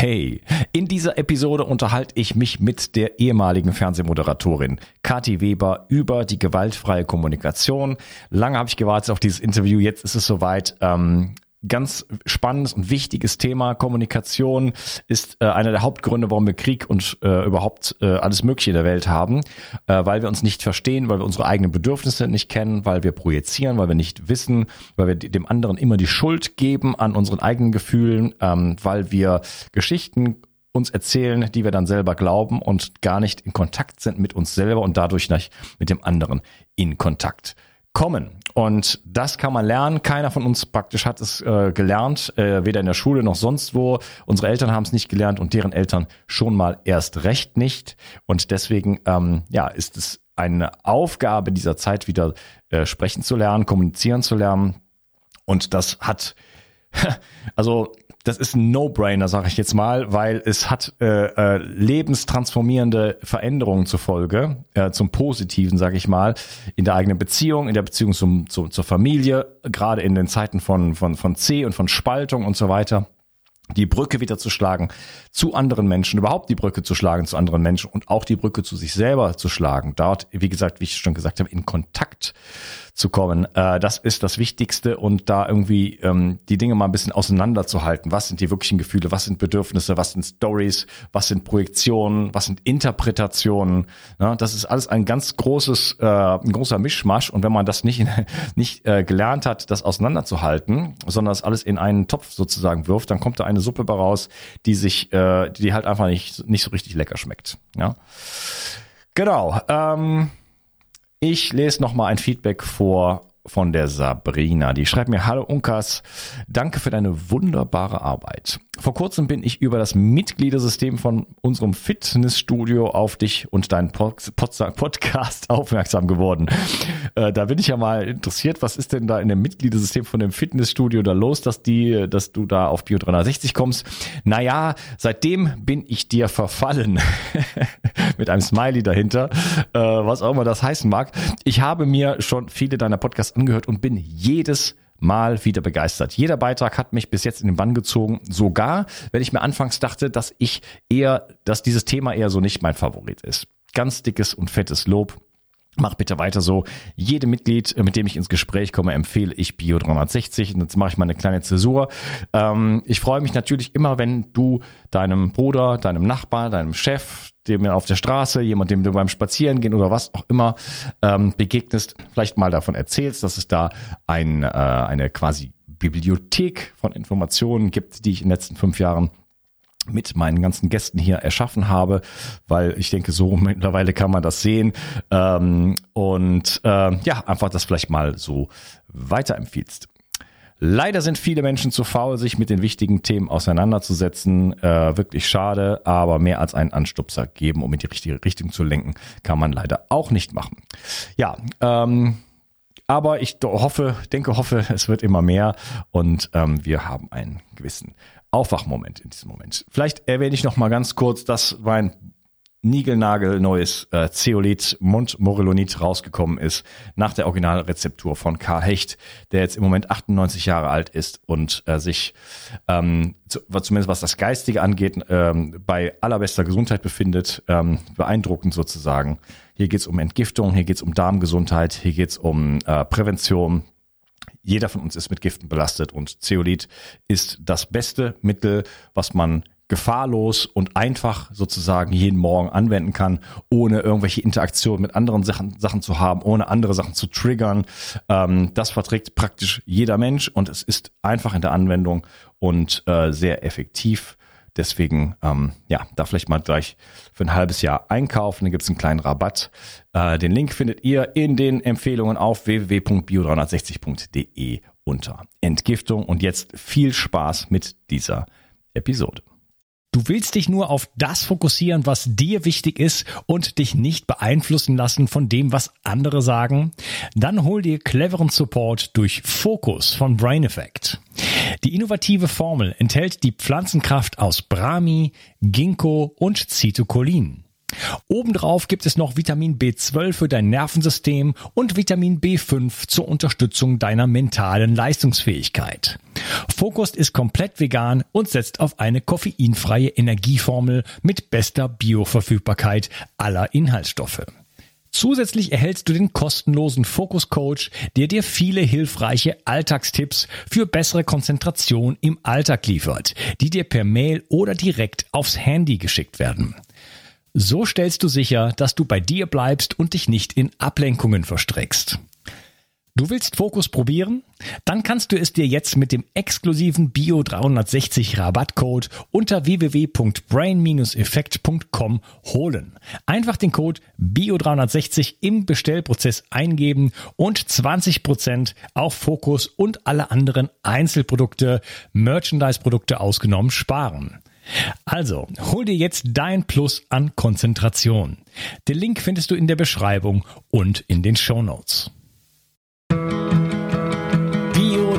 Hey, in dieser Episode unterhalte ich mich mit der ehemaligen Fernsehmoderatorin Kathi Weber über die gewaltfreie Kommunikation. Lange habe ich gewartet auf dieses Interview, jetzt ist es soweit. Ähm, ganz spannendes und wichtiges Thema. Kommunikation ist äh, einer der Hauptgründe, warum wir Krieg und äh, überhaupt äh, alles Mögliche in der Welt haben, äh, weil wir uns nicht verstehen, weil wir unsere eigenen Bedürfnisse nicht kennen, weil wir projizieren, weil wir nicht wissen, weil wir dem anderen immer die Schuld geben an unseren eigenen Gefühlen, ähm, weil wir Geschichten uns erzählen, die wir dann selber glauben und gar nicht in Kontakt sind mit uns selber und dadurch nicht mit dem anderen in Kontakt kommen. Und das kann man lernen. Keiner von uns praktisch hat es äh, gelernt, äh, weder in der Schule noch sonst wo. Unsere Eltern haben es nicht gelernt und deren Eltern schon mal erst recht nicht. Und deswegen ähm, ja, ist es eine Aufgabe dieser Zeit wieder äh, sprechen zu lernen, kommunizieren zu lernen. Und das hat also das ist ein No-Brainer, sage ich jetzt mal, weil es hat äh, äh, lebenstransformierende Veränderungen zur Folge, äh, zum Positiven, sage ich mal, in der eigenen Beziehung, in der Beziehung zum, zu, zur Familie, gerade in den Zeiten von, von, von C und von Spaltung und so weiter die Brücke wieder zu schlagen zu anderen Menschen, überhaupt die Brücke zu schlagen zu anderen Menschen und auch die Brücke zu sich selber zu schlagen. Dort, wie gesagt, wie ich schon gesagt habe, in Kontakt zu kommen. Äh, das ist das Wichtigste und da irgendwie ähm, die Dinge mal ein bisschen auseinanderzuhalten. Was sind die wirklichen Gefühle? Was sind Bedürfnisse? Was sind Stories? Was sind Projektionen? Was sind Interpretationen? Ja, das ist alles ein ganz großes, äh, ein großer Mischmasch und wenn man das nicht, nicht äh, gelernt hat, das auseinanderzuhalten, sondern das alles in einen Topf sozusagen wirft, dann kommt da eine Suppe raus, die sich, äh, die halt einfach nicht, nicht so richtig lecker schmeckt. Ja. Genau. Ähm, ich lese noch mal ein Feedback vor von der Sabrina. Die schreibt mir, hallo Unkas, danke für deine wunderbare Arbeit. Vor kurzem bin ich über das Mitgliedersystem von unserem Fitnessstudio auf dich und deinen Podcast aufmerksam geworden. Äh, da bin ich ja mal interessiert, was ist denn da in dem Mitgliedersystem von dem Fitnessstudio da los, dass die, dass du da auf Bio 360 kommst? Naja, seitdem bin ich dir verfallen. Mit einem Smiley dahinter, äh, was auch immer das heißen mag. Ich habe mir schon viele deiner Podcasts angehört und bin jedes Mal wieder begeistert. Jeder Beitrag hat mich bis jetzt in den Bann gezogen. Sogar, wenn ich mir anfangs dachte, dass ich eher, dass dieses Thema eher so nicht mein Favorit ist. Ganz dickes und fettes Lob. Mach bitte weiter so. Jede Mitglied, äh, mit dem ich ins Gespräch komme, empfehle ich Bio 360. Und jetzt mache ich mal eine kleine Zäsur. Ähm, ich freue mich natürlich immer, wenn du deinem Bruder, deinem Nachbar, deinem Chef, dem auf der Straße, jemand, dem du beim Spazierengehen oder was auch immer ähm, begegnest, vielleicht mal davon erzählst, dass es da ein, äh, eine quasi Bibliothek von Informationen gibt, die ich in den letzten fünf Jahren mit meinen ganzen Gästen hier erschaffen habe, weil ich denke, so mittlerweile kann man das sehen. Ähm, und äh, ja, einfach das vielleicht mal so weiterempfiehlst. Leider sind viele Menschen zu faul, sich mit den wichtigen Themen auseinanderzusetzen. Äh, wirklich schade, aber mehr als einen Anstupser geben, um in die richtige Richtung zu lenken, kann man leider auch nicht machen. Ja, ähm, aber ich hoffe, denke, hoffe, es wird immer mehr und ähm, wir haben einen gewissen Aufwachmoment in diesem Moment. Vielleicht erwähne ich noch mal ganz kurz, dass mein niegelnagelneues äh, Zeolit Montmorillonit rausgekommen ist nach der Originalrezeptur von Karl Hecht, der jetzt im Moment 98 Jahre alt ist und äh, sich ähm, zu, zumindest was das Geistige angeht, ähm, bei allerbester Gesundheit befindet, ähm, beeindruckend sozusagen. Hier geht's um Entgiftung, hier geht's um Darmgesundheit, hier geht's um äh, Prävention, jeder von uns ist mit Giften belastet und Zeolit ist das beste Mittel, was man gefahrlos und einfach sozusagen jeden Morgen anwenden kann, ohne irgendwelche Interaktionen mit anderen Sachen, Sachen zu haben, ohne andere Sachen zu triggern. Ähm, das verträgt praktisch jeder Mensch und es ist einfach in der Anwendung und äh, sehr effektiv. Deswegen, ähm, ja, da vielleicht mal gleich für ein halbes Jahr einkaufen. Da gibt es einen kleinen Rabatt. Äh, den Link findet ihr in den Empfehlungen auf www.bio360.de unter Entgiftung. Und jetzt viel Spaß mit dieser Episode. Du willst dich nur auf das fokussieren, was dir wichtig ist und dich nicht beeinflussen lassen von dem, was andere sagen? Dann hol dir cleveren Support durch Focus von Brain Effect. Die innovative Formel enthält die Pflanzenkraft aus Brahmi, Ginkgo und Citocolin. Obendrauf gibt es noch Vitamin B12 für dein Nervensystem und Vitamin B5 zur Unterstützung deiner mentalen Leistungsfähigkeit. Focus ist komplett vegan und setzt auf eine koffeinfreie Energieformel mit bester Bioverfügbarkeit aller Inhaltsstoffe. Zusätzlich erhältst du den kostenlosen Focus Coach, der dir viele hilfreiche Alltagstipps für bessere Konzentration im Alltag liefert, die dir per Mail oder direkt aufs Handy geschickt werden. So stellst du sicher, dass du bei dir bleibst und dich nicht in Ablenkungen verstrickst. Du willst Fokus probieren? Dann kannst du es dir jetzt mit dem exklusiven Bio 360 Rabattcode unter www.brain-effekt.com holen. Einfach den Code Bio 360 im Bestellprozess eingeben und 20% auf Fokus und alle anderen Einzelprodukte, Merchandise-Produkte ausgenommen sparen. Also, hol dir jetzt dein Plus an Konzentration. Den Link findest du in der Beschreibung und in den Show Notes.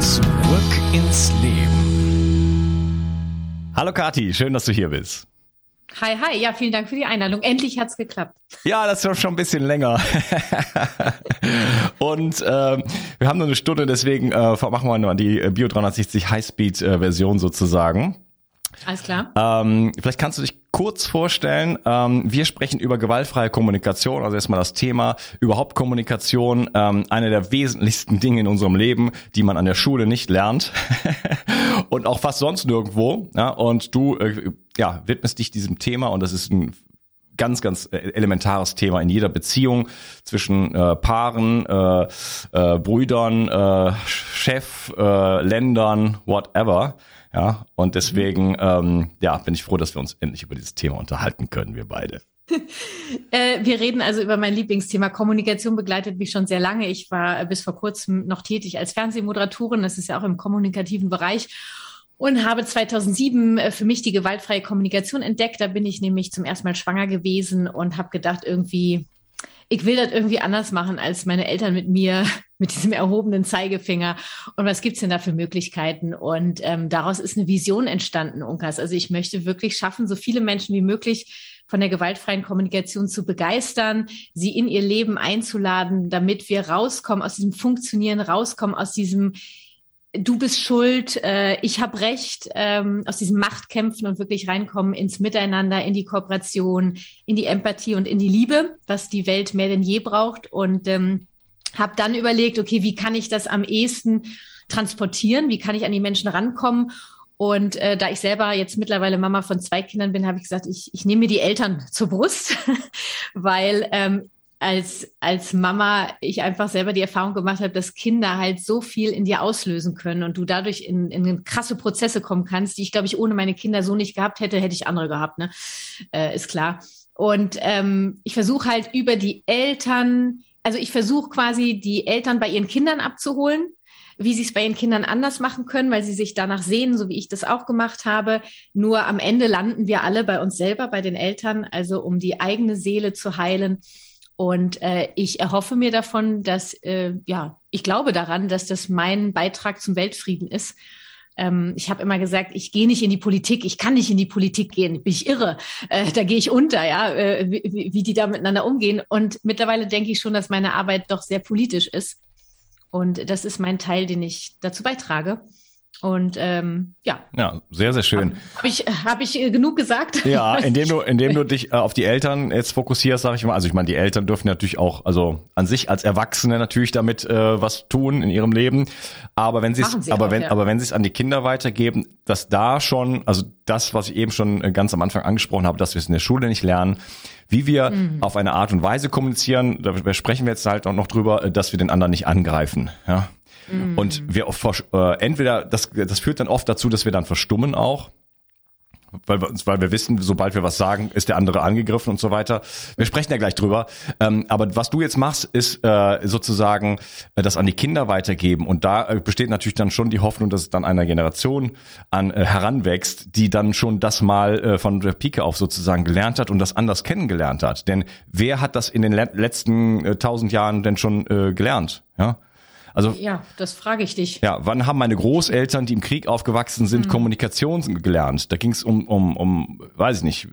Zurück ins Leben. Hallo Kati, schön, dass du hier bist. Hi, hi. Ja, vielen Dank für die Einladung. Endlich hat's geklappt. Ja, das ist schon ein bisschen länger. Und ähm, wir haben nur eine Stunde, deswegen äh, machen wir nur die äh, Bio 360 Highspeed-Version sozusagen. Alles klar. Ähm, vielleicht kannst du dich kurz vorstellen. Ähm, wir sprechen über gewaltfreie Kommunikation, also erstmal das Thema überhaupt Kommunikation, ähm, eine der wesentlichsten Dinge in unserem Leben, die man an der Schule nicht lernt und auch fast sonst nirgendwo. Ja? Und du äh, ja, widmest dich diesem Thema und das ist ein ganz, ganz äh, elementares Thema in jeder Beziehung zwischen äh, Paaren, äh, äh, Brüdern, äh, Chef, äh, Ländern, whatever. Ja, und deswegen ähm, ja, bin ich froh, dass wir uns endlich über dieses Thema unterhalten können, wir beide. äh, wir reden also über mein Lieblingsthema. Kommunikation begleitet mich schon sehr lange. Ich war bis vor kurzem noch tätig als Fernsehmoderatorin. Das ist ja auch im kommunikativen Bereich und habe 2007 äh, für mich die gewaltfreie Kommunikation entdeckt. Da bin ich nämlich zum ersten Mal schwanger gewesen und habe gedacht, irgendwie, ich will das irgendwie anders machen als meine Eltern mit mir, mit diesem erhobenen Zeigefinger. Und was gibt's denn da für Möglichkeiten? Und ähm, daraus ist eine Vision entstanden, Unkas. Also ich möchte wirklich schaffen, so viele Menschen wie möglich von der gewaltfreien Kommunikation zu begeistern, sie in ihr Leben einzuladen, damit wir rauskommen aus diesem Funktionieren, rauskommen aus diesem du bist schuld, äh, ich habe recht, ähm, aus diesem Machtkämpfen und wirklich reinkommen ins Miteinander, in die Kooperation, in die Empathie und in die Liebe, was die Welt mehr denn je braucht. Und ähm, habe dann überlegt, okay, wie kann ich das am ehesten transportieren? Wie kann ich an die Menschen rankommen? Und äh, da ich selber jetzt mittlerweile Mama von zwei Kindern bin, habe ich gesagt, ich, ich nehme mir die Eltern zur Brust, weil ähm, als, als Mama ich einfach selber die Erfahrung gemacht habe, dass Kinder halt so viel in dir auslösen können und du dadurch in, in krasse Prozesse kommen kannst, die ich, glaube ich, ohne meine Kinder so nicht gehabt hätte, hätte ich andere gehabt, ne? Äh, ist klar. Und ähm, ich versuche halt über die Eltern, also ich versuche quasi die Eltern bei ihren Kindern abzuholen, wie sie es bei ihren Kindern anders machen können, weil sie sich danach sehen, so wie ich das auch gemacht habe. Nur am Ende landen wir alle bei uns selber, bei den Eltern, also um die eigene Seele zu heilen und äh, ich erhoffe mir davon, dass, äh, ja, ich glaube daran, dass das mein Beitrag zum Weltfrieden ist. Ähm, ich habe immer gesagt, ich gehe nicht in die Politik, ich kann nicht in die Politik gehen, bin ich irre, äh, da gehe ich unter, ja, äh, wie, wie die da miteinander umgehen. Und mittlerweile denke ich schon, dass meine Arbeit doch sehr politisch ist. Und das ist mein Teil, den ich dazu beitrage. Und ähm, ja. Ja, sehr, sehr schön. Habe ich, hab ich äh, genug gesagt? Ja, indem du, indem du dich äh, auf die Eltern jetzt fokussierst, sage ich mal. Also ich meine, die Eltern dürfen natürlich auch, also an sich als Erwachsene natürlich damit äh, was tun in ihrem Leben. Aber wenn sie es, aber auch, wenn, ja. aber wenn sie es an die Kinder weitergeben, dass da schon, also das, was ich eben schon äh, ganz am Anfang angesprochen habe, dass wir es in der Schule nicht lernen, wie wir mhm. auf eine Art und Weise kommunizieren, da sprechen wir jetzt halt auch noch drüber, dass wir den anderen nicht angreifen. Ja, Mhm. Und wir äh, entweder, das, das führt dann oft dazu, dass wir dann verstummen auch. weil wir, weil wir wissen, sobald wir was sagen, ist der andere angegriffen und so weiter. Wir sprechen ja gleich drüber. Ähm, aber was du jetzt machst, ist äh, sozusagen äh, das an die Kinder weitergeben. Und da äh, besteht natürlich dann schon die Hoffnung, dass es dann einer Generation an äh, heranwächst, die dann schon das mal äh, von der Pike auf sozusagen gelernt hat und das anders kennengelernt hat. Denn wer hat das in den letzten äh, tausend Jahren denn schon äh, gelernt? Ja. Also ja, das frage ich dich. Ja, wann haben meine Großeltern, die im Krieg aufgewachsen sind, mhm. Kommunikation gelernt? Da ging es um, um, um, weiß ich nicht.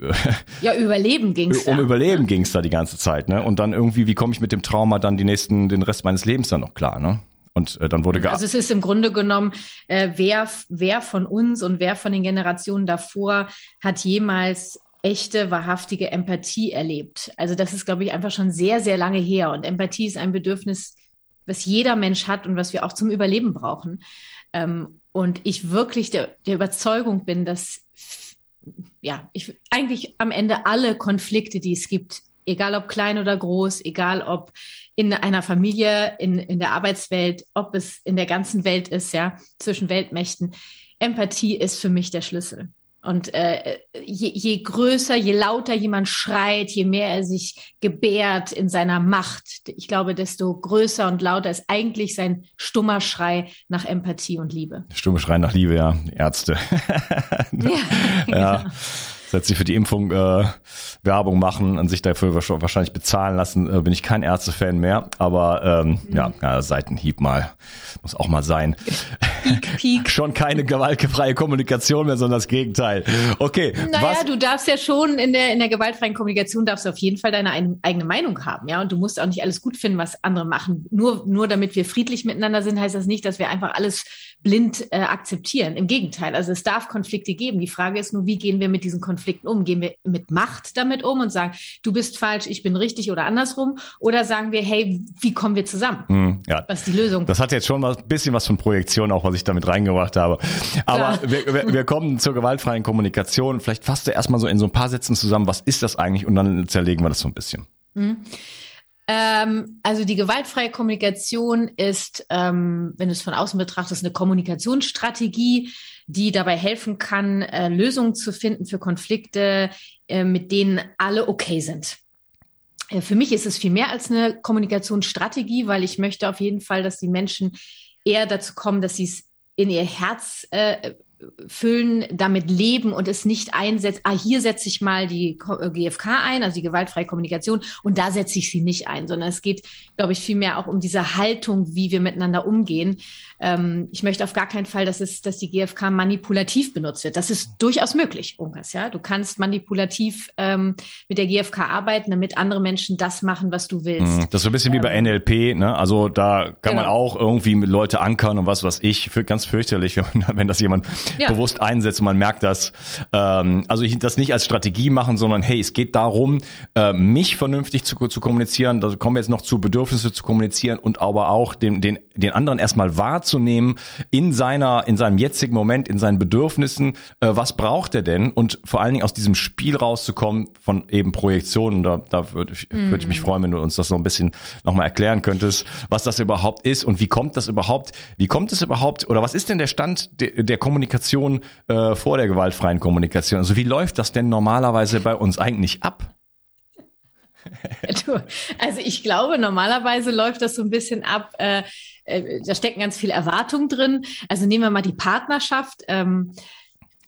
Ja, Überleben ging es. Um da. Überleben ja. ging es da die ganze Zeit, ne? Und dann irgendwie, wie komme ich mit dem Trauma dann die nächsten, den Rest meines Lebens dann noch klar, ne? Und äh, dann wurde Also es ist im Grunde genommen, äh, wer, wer von uns und wer von den Generationen davor hat jemals echte, wahrhaftige Empathie erlebt. Also das ist, glaube ich, einfach schon sehr, sehr lange her. Und Empathie ist ein Bedürfnis, was jeder Mensch hat und was wir auch zum Überleben brauchen. Ähm, und ich wirklich der, der Überzeugung bin, dass ja, ich eigentlich am Ende alle Konflikte, die es gibt, egal ob klein oder groß, egal ob in einer Familie, in, in der Arbeitswelt, ob es in der ganzen Welt ist, ja, zwischen Weltmächten, Empathie ist für mich der Schlüssel. Und äh, je, je größer, je lauter jemand schreit, je mehr er sich gebärt in seiner Macht, ich glaube, desto größer und lauter ist eigentlich sein stummer Schrei nach Empathie und Liebe. Stumme Schrei nach Liebe, ja, Ärzte. ja, ja. Genau setzt sich für die Impfung äh, Werbung machen, an sich dafür wahrscheinlich bezahlen lassen, äh, bin ich kein Ärztefan mehr. Aber ähm, mhm. ja, ja, Seitenhieb mal. Muss auch mal sein. Peak, peak. schon keine gewaltfreie Kommunikation mehr, sondern das Gegenteil. Okay. Naja, was? du darfst ja schon in der, in der gewaltfreien Kommunikation darfst du auf jeden Fall deine ein, eigene Meinung haben, ja. Und du musst auch nicht alles gut finden, was andere machen. Nur, nur damit wir friedlich miteinander sind, heißt das nicht, dass wir einfach alles blind äh, akzeptieren. Im Gegenteil. Also es darf Konflikte geben. Die Frage ist nur, wie gehen wir mit diesen Konflikten um? Gehen wir mit Macht damit um und sagen, du bist falsch, ich bin richtig oder andersrum? Oder sagen wir, hey, wie kommen wir zusammen? Mm, ja. Was ist die Lösung? Das hat jetzt schon mal ein bisschen was von Projektion, auch was ich damit reingebracht habe. Aber wir, wir, wir, kommen zur gewaltfreien Kommunikation. Vielleicht fasst du erstmal so in so ein paar Sätzen zusammen, was ist das eigentlich? Und dann zerlegen wir das so ein bisschen. Mhm. Ähm, also die gewaltfreie Kommunikation ist, ähm, wenn du es von außen betrachtest, eine Kommunikationsstrategie, die dabei helfen kann, äh, Lösungen zu finden für Konflikte, äh, mit denen alle okay sind. Äh, für mich ist es viel mehr als eine Kommunikationsstrategie, weil ich möchte auf jeden Fall, dass die Menschen eher dazu kommen, dass sie es in ihr Herz äh, füllen, damit leben und es nicht einsetzt, ah, hier setze ich mal die GFK äh, ein, also die gewaltfreie Kommunikation, und da setze ich sie nicht ein, sondern es geht, glaube ich, vielmehr auch um diese Haltung, wie wir miteinander umgehen. Ähm, ich möchte auf gar keinen Fall, dass es, dass die GfK manipulativ benutzt wird. Das ist durchaus möglich, Unkas, ja. Du kannst manipulativ ähm, mit der GfK arbeiten, damit andere Menschen das machen, was du willst. Mhm. Das ist so ein bisschen ähm, wie bei ähm, NLP, ne? Also da kann genau. man auch irgendwie mit Leute ankern und was was ich. Für, ganz fürchterlich, wenn, wenn das jemand ja. bewusst einsetzt und man merkt das. Ähm, also ich das nicht als Strategie machen, sondern hey, es geht darum, äh, mich vernünftig zu, zu kommunizieren. Da kommen wir jetzt noch zu Bedürfnisse zu kommunizieren und aber auch den, den, den anderen erstmal wahrzunehmen in seiner, in seinem jetzigen Moment, in seinen Bedürfnissen, äh, was braucht er denn und vor allen Dingen aus diesem Spiel rauszukommen von eben Projektionen. Da, da würde ich, würd ich mich mhm. freuen, wenn du uns das so ein bisschen nochmal erklären könntest, was das überhaupt ist und wie kommt das überhaupt, wie kommt es überhaupt oder was ist denn der Stand de, der Kommunikation äh, vor der gewaltfreien Kommunikation? Also wie läuft das denn normalerweise bei uns eigentlich ab? also ich glaube, normalerweise läuft das so ein bisschen ab. Äh, äh, da stecken ganz viele Erwartungen drin. Also nehmen wir mal die Partnerschaft. Ähm,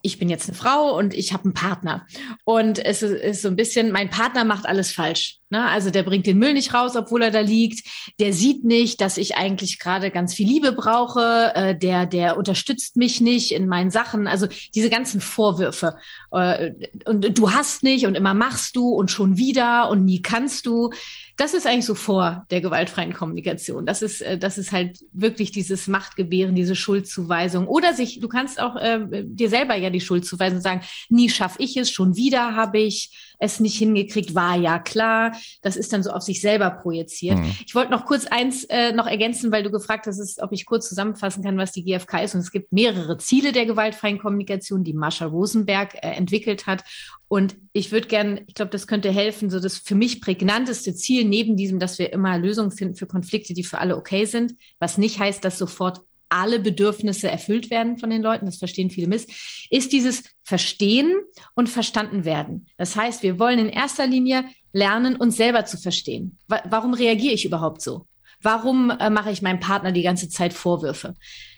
ich bin jetzt eine Frau und ich habe einen Partner. Und es ist so ein bisschen, mein Partner macht alles falsch. Ne? Also der bringt den Müll nicht raus, obwohl er da liegt. Der sieht nicht, dass ich eigentlich gerade ganz viel Liebe brauche. Äh, der, der unterstützt mich nicht in meinen Sachen. Also diese ganzen Vorwürfe. Äh, und du hast nicht und immer machst du und schon wieder und nie kannst du. Das ist eigentlich so vor der gewaltfreien Kommunikation. Das ist, äh, das ist halt wirklich dieses Machtgebären, diese Schuldzuweisung. Oder sich, du kannst auch äh, dir selber ja die Schuld zuweisen und sagen, nie schaffe ich es, schon wieder habe ich es nicht hingekriegt, war ja klar. Das ist dann so auf sich selber projiziert. Mhm. Ich wollte noch kurz eins äh, noch ergänzen, weil du gefragt hast, ob ich kurz zusammenfassen kann, was die GfK ist. Und es gibt mehrere Ziele der gewaltfreien Kommunikation, die Mascha Rosenberg äh, entwickelt hat. Und ich würde gerne, ich glaube, das könnte helfen, so das für mich prägnanteste Ziel neben diesem, dass wir immer Lösungen finden für Konflikte, die für alle okay sind, was nicht heißt, dass sofort alle Bedürfnisse erfüllt werden von den Leuten, das verstehen viele miss, ist dieses Verstehen und verstanden werden. Das heißt, wir wollen in erster Linie lernen, uns selber zu verstehen. Warum reagiere ich überhaupt so? Warum äh, mache ich meinem Partner die ganze Zeit Vorwürfe?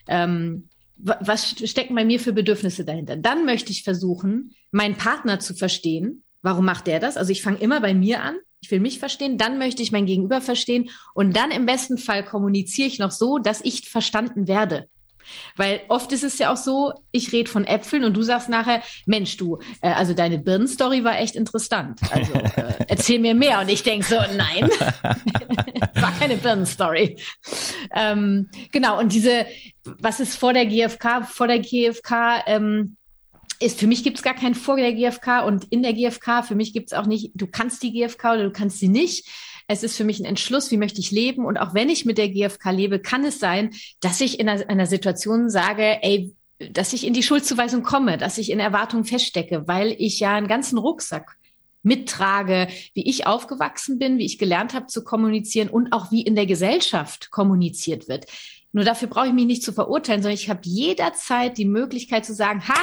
Ähm, was stecken bei mir für Bedürfnisse dahinter? Dann möchte ich versuchen, meinen Partner zu verstehen. Warum macht der das? Also ich fange immer bei mir an. Ich will mich verstehen, dann möchte ich mein Gegenüber verstehen und dann im besten Fall kommuniziere ich noch so, dass ich verstanden werde. Weil oft ist es ja auch so, ich rede von Äpfeln und du sagst nachher, Mensch, du, äh, also deine Birnenstory war echt interessant. Also äh, erzähl mir mehr. Und ich denke so, nein, war keine Birnenstory. Ähm, genau, und diese, was ist vor der GfK? Vor der GfK ähm, ist, für mich gibt es gar keinen vor der GfK und in der GfK, für mich gibt es auch nicht, du kannst die GfK oder du kannst sie nicht. Es ist für mich ein Entschluss, wie möchte ich leben. Und auch wenn ich mit der GfK lebe, kann es sein, dass ich in einer, einer Situation sage, ey, dass ich in die Schuldzuweisung komme, dass ich in Erwartungen feststecke, weil ich ja einen ganzen Rucksack mittrage, wie ich aufgewachsen bin, wie ich gelernt habe zu kommunizieren und auch wie in der Gesellschaft kommuniziert wird. Nur dafür brauche ich mich nicht zu verurteilen, sondern ich habe jederzeit die Möglichkeit zu sagen, ha,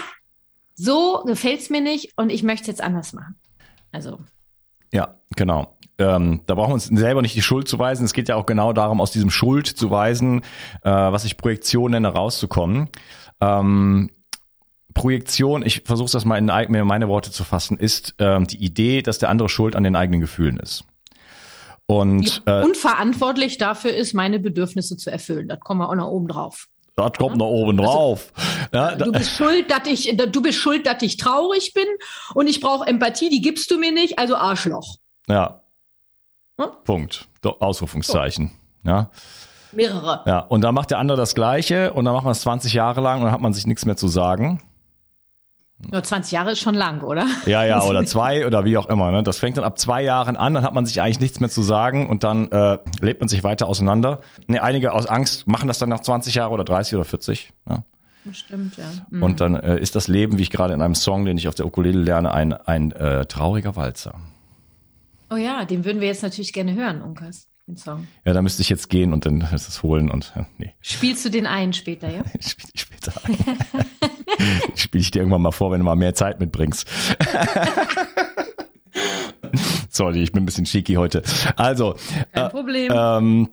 so gefällt's mir nicht und ich möchte jetzt anders machen. Also. Ja, genau. Ähm, da brauchen wir uns selber nicht die Schuld zu weisen. Es geht ja auch genau darum, aus diesem Schuld zu weisen, äh, was ich Projektion nenne, rauszukommen. Ähm, Projektion, ich versuche das mal in meine Worte zu fassen, ist ähm, die Idee, dass der andere schuld an den eigenen Gefühlen ist. Und äh, unverantwortlich dafür ist, meine Bedürfnisse zu erfüllen. Das kommen wir auch noch oben drauf. Das kommt noch oben also, drauf. Also, du bist schuld, dass ich, du bist schuld, dass ich traurig bin und ich brauche Empathie, die gibst du mir nicht, also Arschloch. Ja. Hm? Punkt. Ausrufungszeichen. So. Ja. Mehrere. Ja, und dann macht der andere das Gleiche und dann macht man es 20 Jahre lang und dann hat man sich nichts mehr zu sagen. Nur 20 Jahre ist schon lang, oder? Ja, ja, oder zwei oder wie auch immer. Ne? Das fängt dann ab zwei Jahren an, dann hat man sich eigentlich nichts mehr zu sagen und dann äh, lebt man sich weiter auseinander. Ne, einige aus Angst machen das dann nach 20 Jahre oder 30 oder 40. Ja? Stimmt, ja. Mhm. Und dann äh, ist das Leben, wie ich gerade in einem Song, den ich auf der Ukulele lerne, ein, ein äh, trauriger Walzer. Oh ja, den würden wir jetzt natürlich gerne hören, Unkas. Den Song. Ja, da müsste ich jetzt gehen und dann das holen und äh, nee. Spielst du den ein später, ja? Spiel ich später ein. Spiele ich dir irgendwann mal vor, wenn du mal mehr Zeit mitbringst. Sorry, ich bin ein bisschen cheeky heute. Also, Kein äh, Problem. Ähm,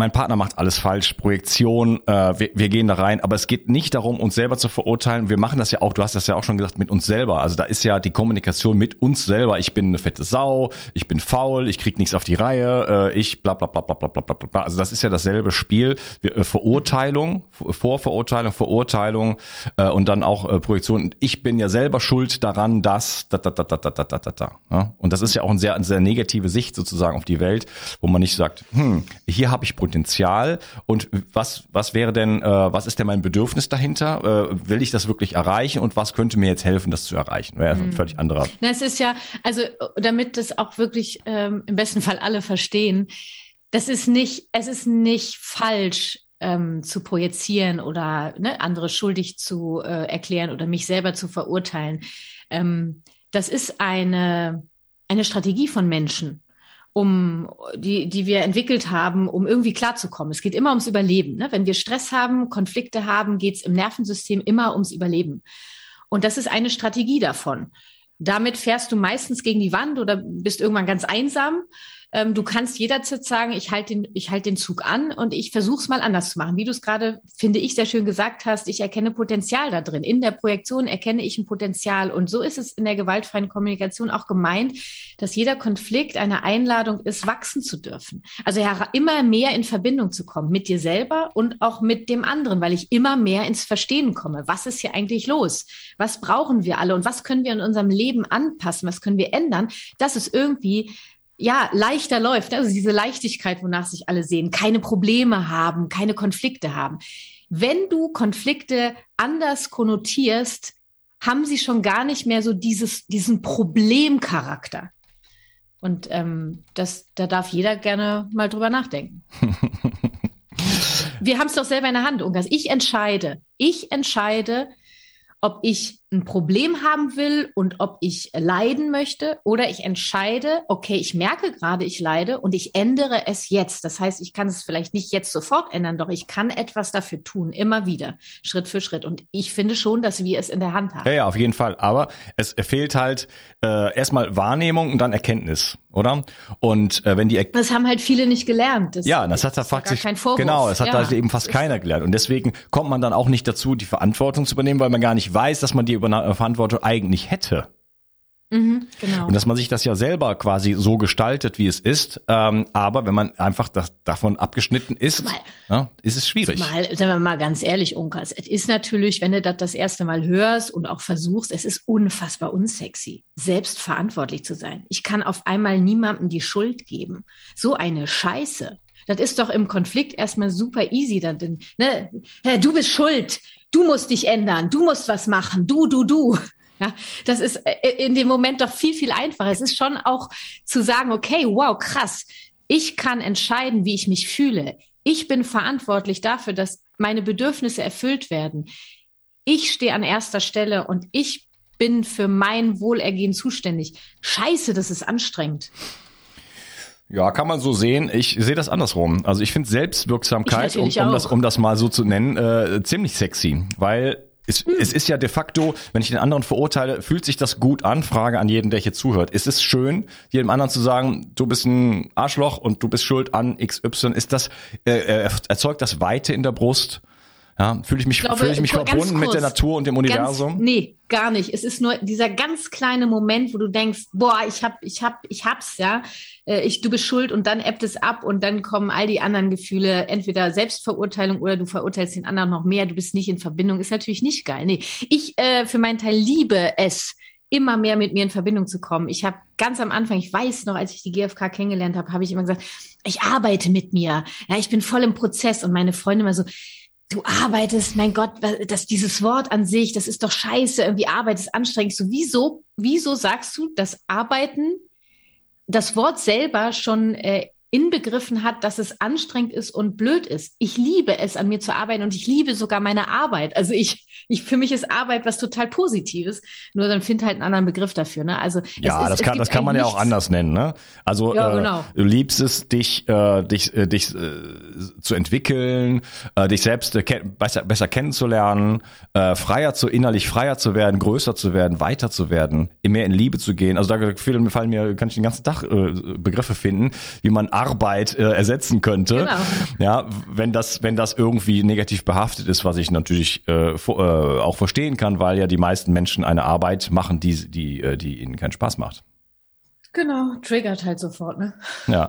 mein Partner macht alles falsch, Projektion, äh, wir, wir gehen da rein, aber es geht nicht darum, uns selber zu verurteilen. Wir machen das ja auch, du hast das ja auch schon gesagt, mit uns selber. Also da ist ja die Kommunikation mit uns selber. Ich bin eine fette Sau, ich bin faul, ich krieg nichts auf die Reihe, äh, ich bla bla bla bla bla bla bla bla. Also das ist ja dasselbe Spiel. Wir, äh, Verurteilung, Vorverurteilung, Verurteilung äh, und dann auch äh, Projektion. Ich bin ja selber schuld daran, dass da da da da da da da da. da ja? Und das ist ja auch eine sehr, eine sehr negative Sicht sozusagen auf die Welt, wo man nicht sagt, hm, hier habe ich Potenzial und was, was wäre denn, äh, was ist denn mein Bedürfnis dahinter? Äh, will ich das wirklich erreichen und was könnte mir jetzt helfen, das zu erreichen? Wäre mhm. ein völlig anderer. Na, es ist ja, also damit das auch wirklich ähm, im besten Fall alle verstehen, das ist nicht, es ist nicht falsch, ähm, zu projizieren oder ne, andere schuldig zu äh, erklären oder mich selber zu verurteilen. Ähm, das ist eine, eine Strategie von Menschen um die, die wir entwickelt haben, um irgendwie klarzukommen. Es geht immer ums Überleben. Ne? Wenn wir Stress haben, Konflikte haben, geht es im Nervensystem immer ums Überleben. Und das ist eine Strategie davon. Damit fährst du meistens gegen die Wand oder bist irgendwann ganz einsam ähm, du kannst jederzeit sagen, ich halte den, ich halte den Zug an und ich versuche es mal anders zu machen. Wie du es gerade, finde ich, sehr schön gesagt hast, ich erkenne Potenzial da drin. In der Projektion erkenne ich ein Potenzial. Und so ist es in der gewaltfreien Kommunikation auch gemeint, dass jeder Konflikt eine Einladung ist, wachsen zu dürfen. Also immer mehr in Verbindung zu kommen mit dir selber und auch mit dem anderen, weil ich immer mehr ins Verstehen komme. Was ist hier eigentlich los? Was brauchen wir alle und was können wir in unserem Leben anpassen? Was können wir ändern, dass es irgendwie ja, leichter läuft. Also diese Leichtigkeit, wonach sich alle sehen, keine Probleme haben, keine Konflikte haben. Wenn du Konflikte anders konnotierst, haben sie schon gar nicht mehr so dieses, diesen Problemcharakter. Und ähm, das, da darf jeder gerne mal drüber nachdenken. Wir haben es doch selber in der Hand, Ungas. Ich entscheide, ich entscheide, ob ich ein Problem haben will und ob ich leiden möchte oder ich entscheide, okay, ich merke gerade, ich leide und ich ändere es jetzt. Das heißt, ich kann es vielleicht nicht jetzt sofort ändern, doch ich kann etwas dafür tun, immer wieder, Schritt für Schritt. Und ich finde schon, dass wir es in der Hand haben. Ja, ja, auf jeden Fall. Aber es fehlt halt äh, erstmal Wahrnehmung und dann Erkenntnis, oder? Und äh, wenn die er das haben halt viele nicht gelernt. Das, ja, das hat da faktisch genau, das hat ja, da eben fast keiner gelernt und deswegen kommt man dann auch nicht dazu, die Verantwortung zu übernehmen, weil man gar nicht weiß, dass man die Verantwortung eigentlich hätte. Mhm, genau. Und dass man sich das ja selber quasi so gestaltet, wie es ist. Ähm, aber wenn man einfach das, davon abgeschnitten ist, mal, ja, ist es schwierig. Mal, sagen wir mal ganz ehrlich, Unkas, es ist natürlich, wenn du das das erste Mal hörst und auch versuchst, es ist unfassbar unsexy, selbst verantwortlich zu sein. Ich kann auf einmal niemandem die Schuld geben. So eine Scheiße. Das ist doch im Konflikt erstmal super easy. Dann, ne? Du bist schuld. Du musst dich ändern. Du musst was machen. Du, du, du. Ja, das ist äh, in dem Moment doch viel, viel einfacher. Es ist schon auch zu sagen, okay, wow, krass. Ich kann entscheiden, wie ich mich fühle. Ich bin verantwortlich dafür, dass meine Bedürfnisse erfüllt werden. Ich stehe an erster Stelle und ich bin für mein Wohlergehen zuständig. Scheiße, das ist anstrengend. Ja, kann man so sehen. Ich sehe das andersrum. Also ich finde Selbstwirksamkeit, ich um, um das, um das mal so zu nennen, äh, ziemlich sexy, weil es, hm. es ist ja de facto, wenn ich den anderen verurteile, fühlt sich das gut an? Frage an jeden, der hier zuhört. Ist es schön, jedem anderen zu sagen, du bist ein Arschloch und du bist schuld an XY? Ist das, äh, äh erzeugt das Weite in der Brust? Ja, fühle ich mich, fühle ich mich verbunden kurz, mit der Natur und dem Universum? Ganz, nee, gar nicht. Es ist nur dieser ganz kleine Moment, wo du denkst, boah, ich hab, ich hab, ich hab's, ja. Äh, ich, du bist schuld und dann ebbt es ab und dann kommen all die anderen Gefühle, entweder Selbstverurteilung oder du verurteilst den anderen noch mehr, du bist nicht in Verbindung, ist natürlich nicht geil. Nee, ich äh, für meinen Teil liebe es, immer mehr mit mir in Verbindung zu kommen. Ich habe ganz am Anfang, ich weiß noch, als ich die GfK kennengelernt habe, habe ich immer gesagt, ich arbeite mit mir. Ja, ich bin voll im Prozess und meine Freunde immer so, du arbeitest, mein Gott, das, dieses Wort an sich, das ist doch scheiße, irgendwie Arbeit ist anstrengend. So, wieso, wieso sagst du, dass Arbeiten, das Wort selber schon äh, inbegriffen hat, dass es anstrengend ist und blöd ist. Ich liebe es, an mir zu arbeiten und ich liebe sogar meine Arbeit. Also ich, ich für mich ist Arbeit was total Positives. Nur dann find halt einen anderen Begriff dafür. Ne? Also ja, ist, das kann, das kann man ja auch anders nennen. Ne? Also ja, äh, genau. du liebst es, dich, äh, dich, äh, dich äh, zu entwickeln, äh, dich selbst äh, besser, besser kennenzulernen, äh, freier zu innerlich freier zu werden, größer zu werden, weiter zu werden, mehr in Liebe zu gehen. Also da fallen mir, kann ich den ganzen Tag äh, Begriffe finden, wie man Arbeit äh, ersetzen könnte. Genau. Ja, wenn das, wenn das irgendwie negativ behaftet ist, was ich natürlich äh, vor, äh, auch verstehen kann, weil ja die meisten Menschen eine Arbeit machen, die, die, äh, die ihnen keinen Spaß macht. Genau, triggert halt sofort, ne? Ja.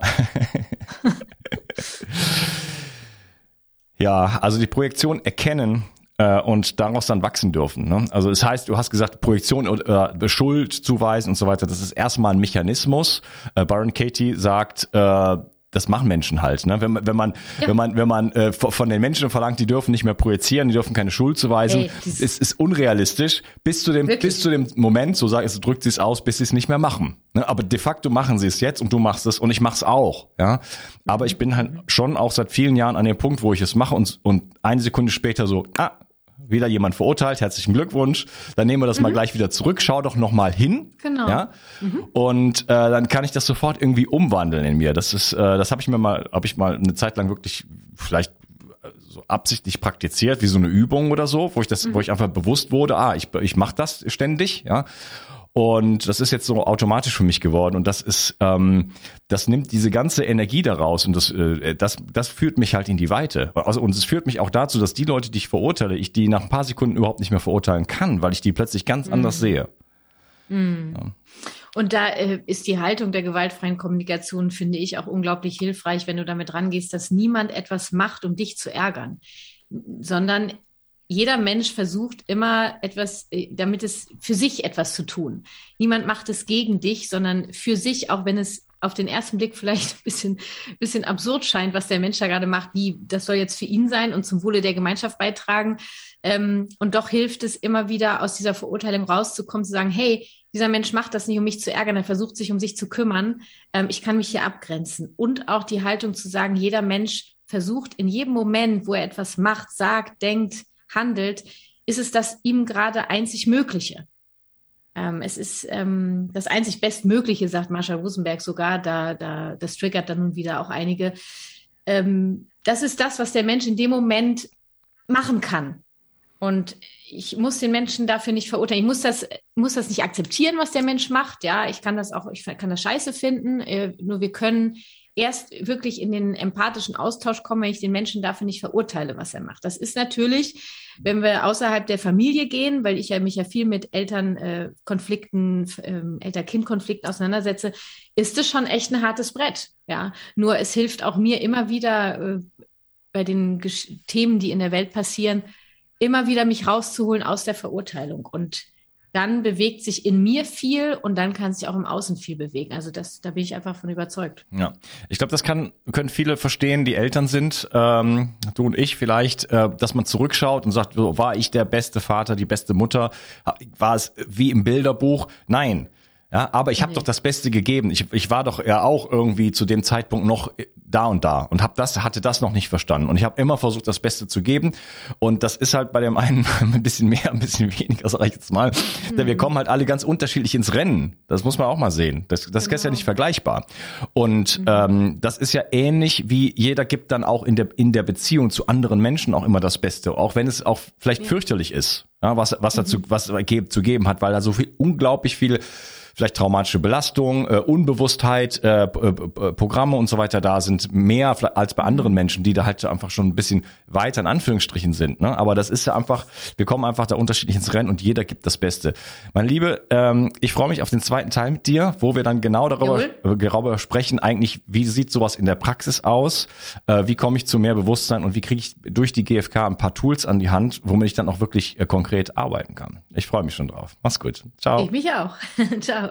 ja, also die Projektion erkennen und daraus dann wachsen dürfen. Ne? Also das heißt, du hast gesagt, Projektion oder äh, Schuld zuweisen und so weiter, das ist erstmal ein Mechanismus. Äh, Byron Katie sagt, äh, das machen Menschen halt. Ne? Wenn, wenn man, ja. wenn man, wenn man äh, von den Menschen verlangt, die dürfen nicht mehr projizieren, die dürfen keine Schuld zuweisen, Ey, ist, ist unrealistisch. Bis zu dem, bis zu dem Moment, so sagt, es drückt sie es aus, bis sie es nicht mehr machen. Ne? Aber de facto machen sie es jetzt und du machst es und ich mach's auch. Ja, aber ich bin halt schon auch seit vielen Jahren an dem Punkt, wo ich es mache und und eine Sekunde später so, ah, wieder jemand verurteilt, herzlichen Glückwunsch. Dann nehmen wir das mhm. mal gleich wieder zurück, schau doch noch mal hin. Genau. Ja? Mhm. Und äh, dann kann ich das sofort irgendwie umwandeln in mir. Das ist, äh, das habe ich mir mal, habe ich mal eine Zeit lang wirklich vielleicht äh, so absichtlich praktiziert, wie so eine Übung oder so, wo ich das, mhm. wo ich einfach bewusst wurde, ah, ich, ich mache das ständig, ja. Und das ist jetzt so automatisch für mich geworden. Und das ist, ähm, das nimmt diese ganze Energie daraus und das, äh, das, das führt mich halt in die Weite. Also, und es führt mich auch dazu, dass die Leute, die ich verurteile, ich die nach ein paar Sekunden überhaupt nicht mehr verurteilen kann, weil ich die plötzlich ganz mhm. anders sehe. Mhm. Ja. Und da äh, ist die Haltung der gewaltfreien Kommunikation, finde ich, auch unglaublich hilfreich, wenn du damit rangehst, dass niemand etwas macht, um dich zu ärgern, sondern jeder Mensch versucht immer etwas, äh, damit es für sich etwas zu tun. Niemand macht es gegen dich, sondern für sich, auch wenn es auf den ersten Blick vielleicht ein bisschen, bisschen absurd scheint, was der Mensch da gerade macht, wie das soll jetzt für ihn sein und zum Wohle der Gemeinschaft beitragen. Ähm, und doch hilft es immer wieder, aus dieser Verurteilung rauszukommen, zu sagen, hey, dieser Mensch macht das nicht, um mich zu ärgern, er versucht sich um sich zu kümmern. Ähm, ich kann mich hier abgrenzen. Und auch die Haltung zu sagen, jeder Mensch versucht in jedem Moment, wo er etwas macht, sagt, denkt, handelt, ist es das ihm gerade einzig Mögliche. Ähm, es ist ähm, das einzig Bestmögliche, sagt Marsha Rosenberg sogar, da, da, das triggert dann nun wieder auch einige. Ähm, das ist das, was der Mensch in dem Moment machen kann. Und ich muss den Menschen dafür nicht verurteilen. Ich muss das, muss das nicht akzeptieren, was der Mensch macht. Ja, ich kann das auch, ich kann das scheiße finden. Äh, nur wir können erst wirklich in den empathischen Austausch kommen, wenn ich den Menschen dafür nicht verurteile, was er macht. Das ist natürlich, wenn wir außerhalb der Familie gehen, weil ich ja mich ja viel mit Elternkonflikten, äh, äh, Eltern-Kind-Konflikten auseinandersetze, ist es schon echt ein hartes Brett. Ja, nur es hilft auch mir immer wieder äh, bei den Gesch Themen, die in der Welt passieren, immer wieder mich rauszuholen aus der Verurteilung und dann bewegt sich in mir viel und dann kann sich auch im Außen viel bewegen. Also das, da bin ich einfach von überzeugt. Ja, ich glaube, das kann können viele verstehen, die Eltern sind, ähm, du und ich vielleicht, äh, dass man zurückschaut und sagt, so, war ich der beste Vater, die beste Mutter, war es wie im Bilderbuch? Nein. Ja, aber ich habe nee. doch das Beste gegeben. Ich, ich war doch ja auch irgendwie zu dem Zeitpunkt noch da und da und hab das hatte das noch nicht verstanden und ich habe immer versucht das Beste zu geben und das ist halt bei dem einen ein bisschen mehr, ein bisschen weniger, sag ich jetzt mal. Mhm. Denn wir kommen halt alle ganz unterschiedlich ins Rennen. Das muss man auch mal sehen. Das das genau. ist ja genau. nicht vergleichbar. Und mhm. ähm, das ist ja ähnlich wie jeder gibt dann auch in der in der Beziehung zu anderen Menschen auch immer das Beste, auch wenn es auch vielleicht ja. fürchterlich ist, ja, was was dazu mhm. was zu geben hat, weil da so viel unglaublich viel vielleicht traumatische Belastung, äh, Unbewusstheit, äh, Programme und so weiter da sind, mehr als bei anderen Menschen, die da halt einfach schon ein bisschen weiter in Anführungsstrichen sind. Ne? Aber das ist ja einfach, wir kommen einfach da unterschiedlich ins Rennen und jeder gibt das Beste. Mein Liebe, ähm, ich freue mich auf den zweiten Teil mit dir, wo wir dann genau darüber, äh, darüber sprechen, eigentlich, wie sieht sowas in der Praxis aus, äh, wie komme ich zu mehr Bewusstsein und wie kriege ich durch die GfK ein paar Tools an die Hand, womit ich dann auch wirklich äh, konkret arbeiten kann. Ich freue mich schon drauf. Mach's gut. Ciao. Ich mich auch. Ciao.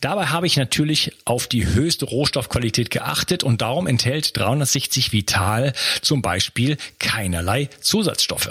Dabei habe ich natürlich auf die höchste Rohstoffqualität geachtet und darum enthält 360 Vital zum Beispiel keinerlei Zusatzstoffe.